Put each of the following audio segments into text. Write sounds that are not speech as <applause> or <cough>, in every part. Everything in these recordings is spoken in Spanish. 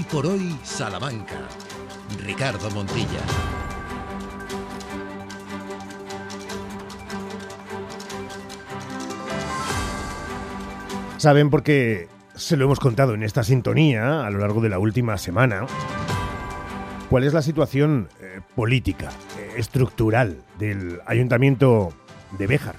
Hoy por hoy, Salamanca. Ricardo Montilla. Saben porque se lo hemos contado en esta sintonía a lo largo de la última semana. ¿Cuál es la situación eh, política, eh, estructural del ayuntamiento de Béjar?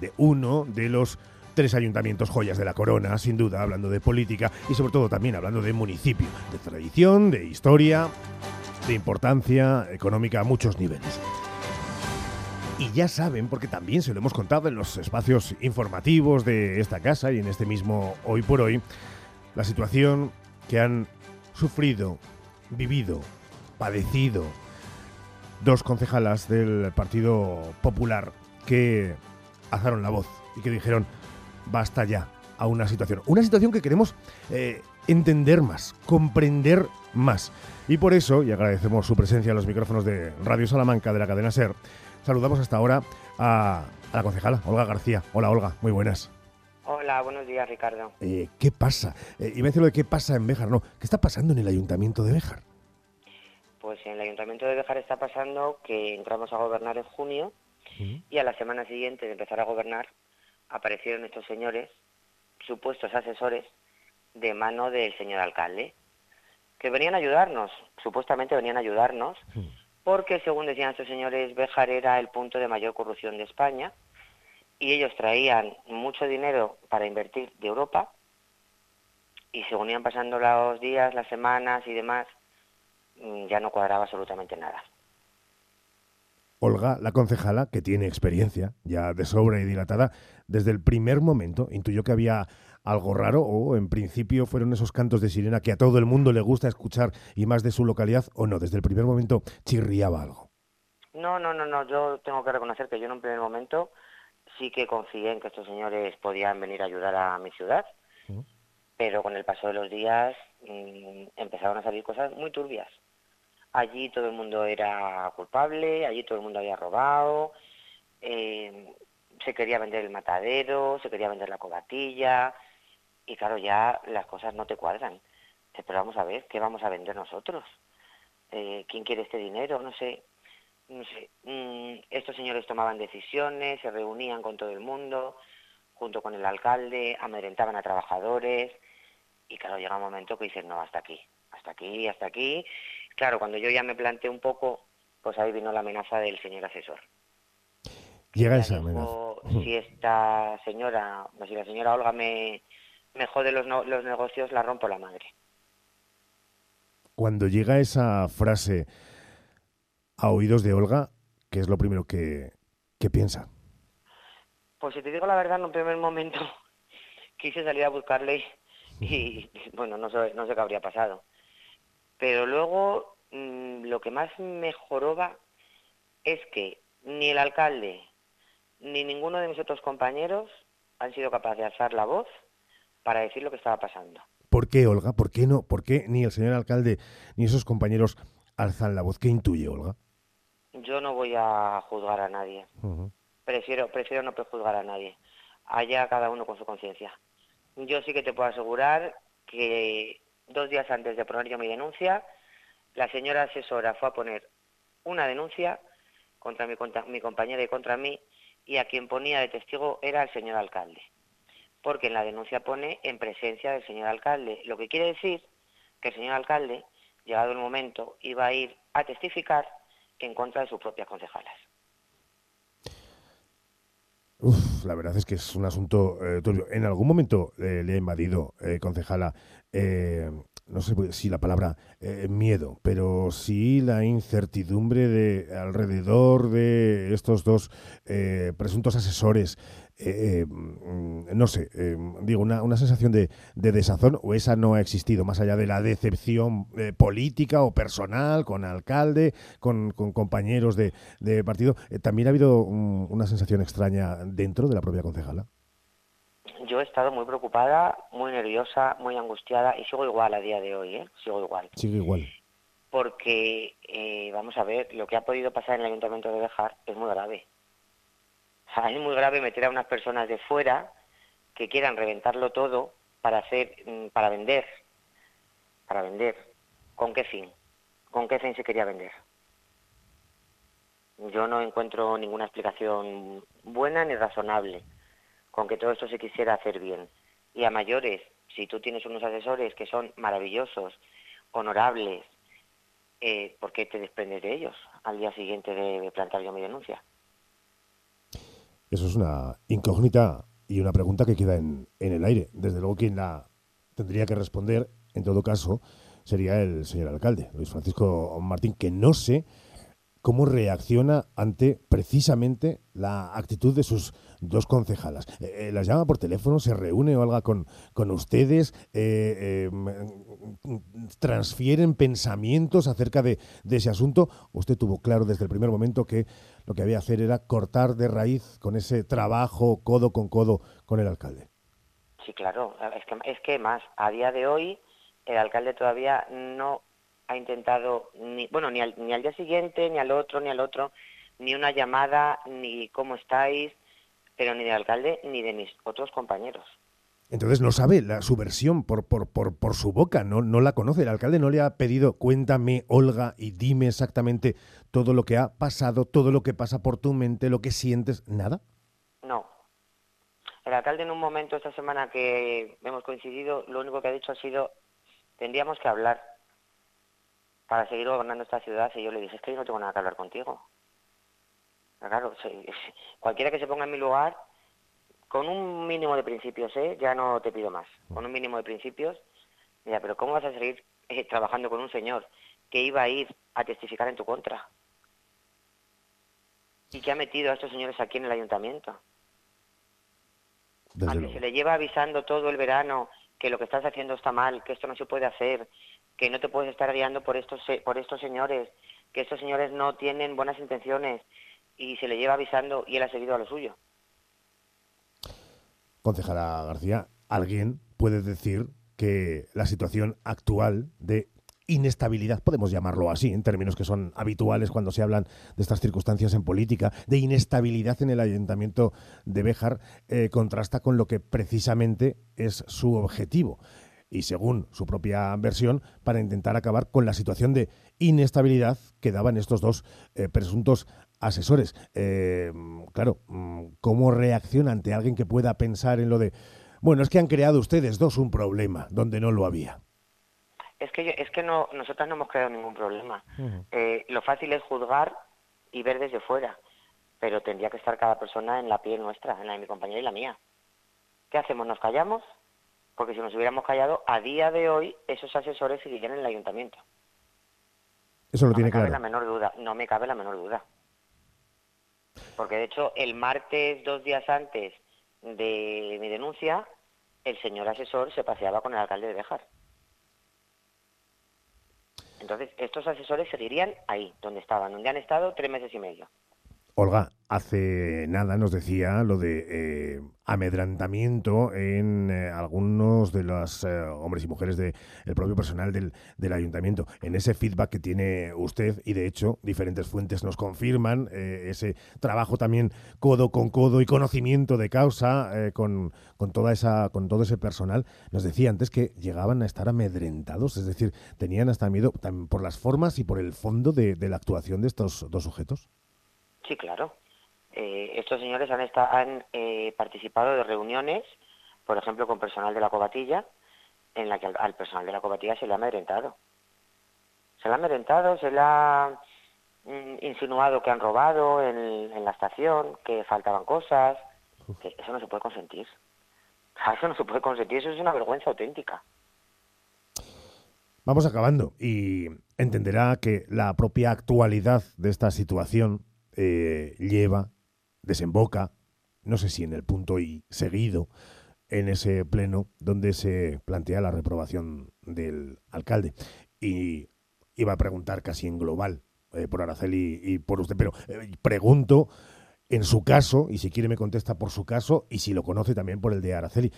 De uno de los tres ayuntamientos joyas de la corona, sin duda, hablando de política y sobre todo también hablando de municipio, de tradición, de historia, de importancia económica a muchos niveles. Y ya saben, porque también se lo hemos contado en los espacios informativos de esta casa y en este mismo Hoy por Hoy, la situación que han sufrido, vivido, padecido dos concejalas del Partido Popular que alzaron la voz y que dijeron basta ya a una situación. Una situación que queremos eh, entender más, comprender más. Y por eso, y agradecemos su presencia en los micrófonos de Radio Salamanca de la cadena SER, saludamos hasta ahora a, la concejala, Olga García. Hola Olga, muy buenas. Hola, buenos días Ricardo. Eh, ¿Qué pasa? Eh, iba a decir lo de qué pasa en Béjar, no. ¿Qué está pasando en el ayuntamiento de Béjar? Pues en el ayuntamiento de Béjar está pasando que entramos a gobernar en junio y a la semana siguiente de empezar a gobernar aparecieron estos señores, supuestos asesores, de mano del señor alcalde, que venían a ayudarnos, supuestamente venían a ayudarnos, porque según decían estos señores, Béjar era el punto de mayor corrupción de España y ellos traían mucho dinero para invertir de Europa y según iban pasando los días, las semanas y demás, mm, ya no cuadraba absolutamente nada. Olga, la concejala, que tiene experiencia ya de sobra y dilatada, desde el primer momento intuyó que había algo raro o en principio fueron esos cantos de sirena que a todo el mundo le gusta escuchar y más de su localidad o no, desde el primer momento chirriaba algo. No, no, no, no, yo tengo que reconocer que yo en un primer momento sí que confié en que estos señores podían venir a ayudar a mi ciudad, pero con el paso de los días mm, empezaron a salir cosas muy turbias allí todo el mundo era culpable, allí todo el mundo había robado, eh, se quería vender el matadero, se quería vender la cobatilla, y claro, ya las cosas no te cuadran. Pero vamos a ver, ¿qué vamos a vender nosotros? Eh, ¿Quién quiere este dinero? No sé. No sé. Mm, estos señores tomaban decisiones, se reunían con todo el mundo, junto con el alcalde, amedrentaban a trabajadores, y claro, llega un momento que dicen, no, hasta aquí, hasta aquí, hasta aquí, Claro, cuando yo ya me planteé un poco, pues ahí vino la amenaza del señor asesor. Llega esa amenaza. Si esta señora, si la señora Olga me, me jode los, los negocios, la rompo la madre. Cuando llega esa frase a oídos de Olga, ¿qué es lo primero que, que piensa? Pues si te digo la verdad, en un primer momento <laughs> quise salir a buscarle y, bueno, no sé, no sé qué habría pasado. Pero luego mm, lo que más me joroba es que ni el alcalde ni ninguno de mis otros compañeros han sido capaces de alzar la voz para decir lo que estaba pasando. ¿Por qué, Olga? ¿Por qué no? ¿Por qué ni el señor alcalde ni esos compañeros alzan la voz? ¿Qué intuye, Olga? Yo no voy a juzgar a nadie. Prefiero, prefiero no prejuzgar a nadie. Allá cada uno con su conciencia. Yo sí que te puedo asegurar que dos días antes de poner yo mi denuncia, la señora asesora fue a poner una denuncia contra mi, compañera y contra mí, y a quien ponía de testigo era el señor alcalde. Porque en la denuncia pone en presencia del señor alcalde, lo que quiere decir que el señor alcalde, llegado el momento, iba a ir a testificar en contra de sus propias concejalas. Uf, la verdad es que es un asunto eh, En algún momento eh, le ha invadido, eh, concejala, eh, no sé si la palabra eh, miedo, pero sí la incertidumbre de alrededor de estos dos eh, presuntos asesores. Mm, no sé, digo, una, una sensación de, de, desazón o esa no ha existido, más allá de la decepción política o personal con alcalde, con, con compañeros de, de partido. también ha habido una sensación extraña dentro de la propia concejala yo he estado muy preocupada, muy nerviosa, muy angustiada y sigo igual a día de hoy, ¿eh? Sigo igual. Sigo igual. Porque, eh, vamos a ver, lo que ha podido pasar en el Ayuntamiento de Bejar es muy grave. O sea, es muy grave meter a unas personas de fuera que quieran reventarlo todo para hacer, mm, para vender, para vender. ¿Con qué fin? ¿Con qué fin se quería vender? Yo no encuentro ninguna explicación buena ni razonable con que todo esto se quisiera hacer bien. Y a mayores, si tú tienes unos asesores que son maravillosos, honorables, eh, ¿por qué te desprendes de ellos al día siguiente de plantar yo mi denuncia? Eso es una incógnita y una pregunta que queda en, en el aire. Desde luego, quien la tendría que responder, en todo caso, sería el señor alcalde, Luis Francisco Martín, que no sé cómo reacciona ante precisamente la actitud de sus dos concejalas. Eh, eh, ¿Las llama por teléfono? ¿Se reúne o algo con, con ustedes? Eh, ¿Transfieren pensamientos acerca de, de, ese asunto? ¿Usted tuvo claro desde el primer momento que lo que había que hacer era cortar de raíz con ese trabajo codo con codo con el alcalde? Sí, claro. Es que, es que más, a día de hoy el alcalde todavía no ha intentado, ni, bueno, ni al, ni al día siguiente, ni al otro, ni al otro, ni una llamada, ni cómo estáis, pero ni del alcalde ni de mis otros compañeros. Entonces no sabe la, su versión por, por, por, por su boca, no, no la conoce. El alcalde no le ha pedido, cuéntame, Olga, y dime exactamente todo lo que ha pasado, todo lo que pasa por tu mente, lo que sientes, nada. No. El alcalde en un momento esta semana que hemos coincidido, lo único que ha dicho ha sido, tendríamos que hablar para seguir gobernando esta ciudad y yo le dije, es que yo no tengo nada que hablar contigo. Claro, cualquiera que se ponga en mi lugar, con un mínimo de principios, ¿eh? ya no te pido más, con un mínimo de principios, mira, pero ¿cómo vas a seguir eh, trabajando con un señor que iba a ir a testificar en tu contra? Y que ha metido a estos señores aquí en el ayuntamiento. a que se le lleva avisando todo el verano que lo que estás haciendo está mal, que esto no se puede hacer, que no te puedes estar guiando por estos, por estos señores, que estos señores no tienen buenas intenciones y se le lleva avisando y él ha seguido a lo suyo. Concejala García, ¿alguien puede decir que la situación actual de inestabilidad, podemos llamarlo así, en términos que son habituales cuando se hablan de estas circunstancias en política, de inestabilidad en el ayuntamiento de Béjar, eh, contrasta con lo que precisamente es su objetivo y según su propia versión, para intentar acabar con la situación de inestabilidad que daban estos dos eh, presuntos asesores. Eh, claro, mm, ¿cómo reacciona ante alguien que pueda pensar en lo de, bueno, es que han creado ustedes dos un problema donde no lo había? Es que, es que no, nosotras no hemos creado ningún problema. Eh, lo fácil es juzgar y ver desde fuera, pero tendría que estar cada persona en la piel nuestra, en la de mi compañera y la mía. ¿Qué hacemos? ¿Nos callamos? porque si nos hubiéramos callado, a día de hoy esos asesores seguirían en el ayuntamiento. Eso lo tiene claro. No me cabe la menor duda, no me cabe la menor duda. Porque de hecho, el martes, dos días antes de mi denuncia, el señor asesor se paseaba con el alcalde de Bejar. Entonces, estos asesores seguirían ahí, donde estaban, donde han estado tres meses y medio. Olga, hace nada nos decía lo de eh, amedrantamiento en eh, algunos de los eh, hombres y mujeres del propio personal del, del, ayuntamiento. En ese feedback que tiene usted, y de hecho diferentes fuentes nos confirman ese trabajo también codo con codo y conocimiento de causa con, con, toda esa, con todo ese personal, nos decía antes que llegaban a estar amedrentados, es decir, tenían hasta miedo por las formas y por el fondo de, de la actuación de estos dos sujetos. Sí, claro. Eh, estos señores han, estado, han eh, participado de reuniones, por ejemplo, con personal de la cobatilla, en la que al, personal de la cobatilla se le ha amedrentado. Se le ha amedrentado, se le ha mm, insinuado que han robado en, la estación, que faltaban cosas. Que eso no se puede consentir. <laughs> Eso no se puede consentir, eso es una vergüenza auténtica. Vamos acabando y entenderá que la propia actualidad de esta situación eh, lleva, desemboca, no sé si en el punto y seguido, en ese pleno donde se plantea la reprobación del alcalde. Y iba a preguntar casi en global eh, por Araceli y, por usted, pero eh, pregunto en su caso, y si quiere me contesta por su caso, y si lo conoce también por el de Araceli,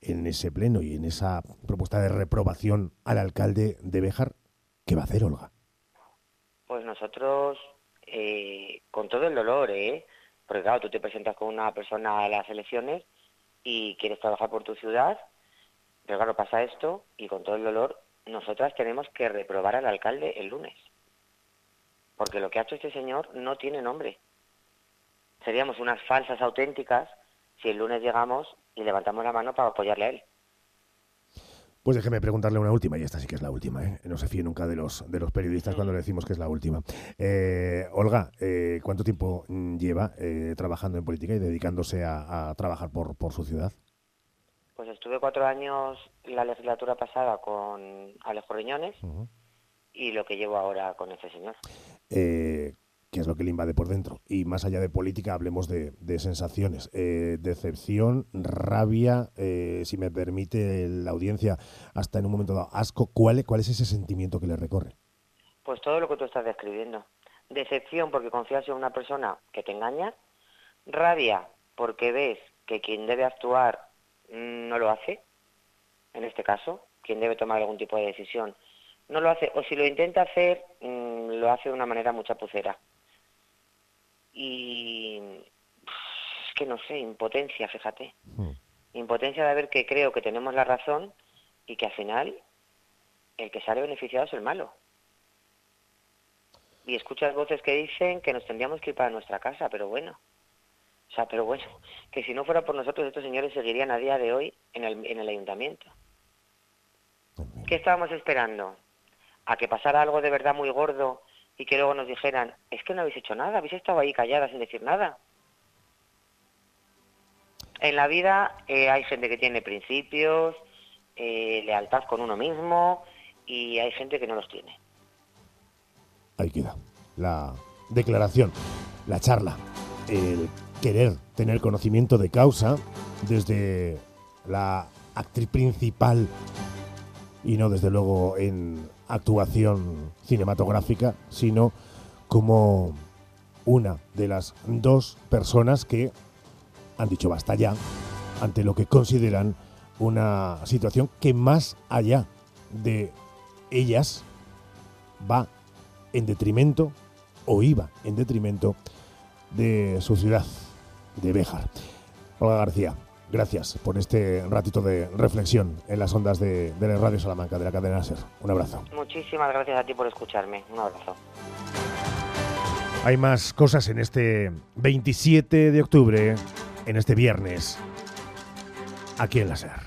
en ese pleno y en esa propuesta de reprobación al alcalde de Béjar, ¿qué va a hacer Olga? Pues nosotros eh, con todo el dolor, ¿eh? Porque claro, tú te presentas con una persona a las elecciones y quieres trabajar por tu ciudad, pero claro, pasa esto y con todo el dolor nosotras tenemos que reprobar al alcalde el lunes. Porque lo que ha hecho este señor no tiene nombre. Seríamos unas falsas auténticas si el lunes llegamos y levantamos la mano para apoyarle a él. Pues déjeme preguntarle una última, y esta sí que es la última, ¿eh? no se fíe nunca de los, de los periodistas cuando le decimos que es la última. Eh, Olga, eh, ¿cuánto tiempo lleva trabajando en política y dedicándose a, trabajar por, por, su ciudad? Pues estuve cuatro años la legislatura pasada con Alejo Riñones y lo que llevo ahora con este señor que es lo que le invade por dentro. Y más allá de política, hablemos de, sensaciones. Eh, decepción, rabia, eh, si me permite la audiencia, hasta en un momento dado, asco. ¿Cuál, ¿Cuál es ese sentimiento que le recorre? Pues todo lo que tú estás describiendo. Decepción porque confías en una persona que te engaña. Rabia porque ves que quien debe actuar mm, no lo hace. En este caso, quien debe tomar algún tipo de decisión no lo hace. O si lo intenta hacer, mm, lo hace de una manera muy chapucera y es que no sé, impotencia, fíjate. Hmm. Impotencia de ver que creo que tenemos la razón y que al final el que sale beneficiado es el malo. Y escuchas voces que dicen que nos tendríamos que ir para nuestra casa, pero bueno. O sea, pero bueno, que si no fuera por nosotros, estos señores seguirían a día de hoy en el, en el ayuntamiento. ¿Qué estábamos esperando? ¿A que pasara algo de verdad muy gordo y que luego nos dijeran, es que no habéis hecho nada, habéis estado ahí calladas sin decir nada. En la vida eh, hay gente que tiene principios, eh, lealtad con uno mismo y hay gente que no los tiene. Ahí queda la declaración, la charla, el querer tener conocimiento de causa desde la actriz principal y no desde luego en actuación cinematográfica, sino como una de las dos personas que han dicho basta ya ante lo que consideran una situación que más allá de ellas va en detrimento o iba en detrimento de su ciudad, de Béjar. Olga García, Gracias por este ratito de reflexión en las ondas de, la Radio Salamanca, de la cadena SER. Un abrazo. Muchísimas gracias a ti por escucharme. Un abrazo. Hay más cosas en este 27 de octubre, en este viernes, aquí en la SER.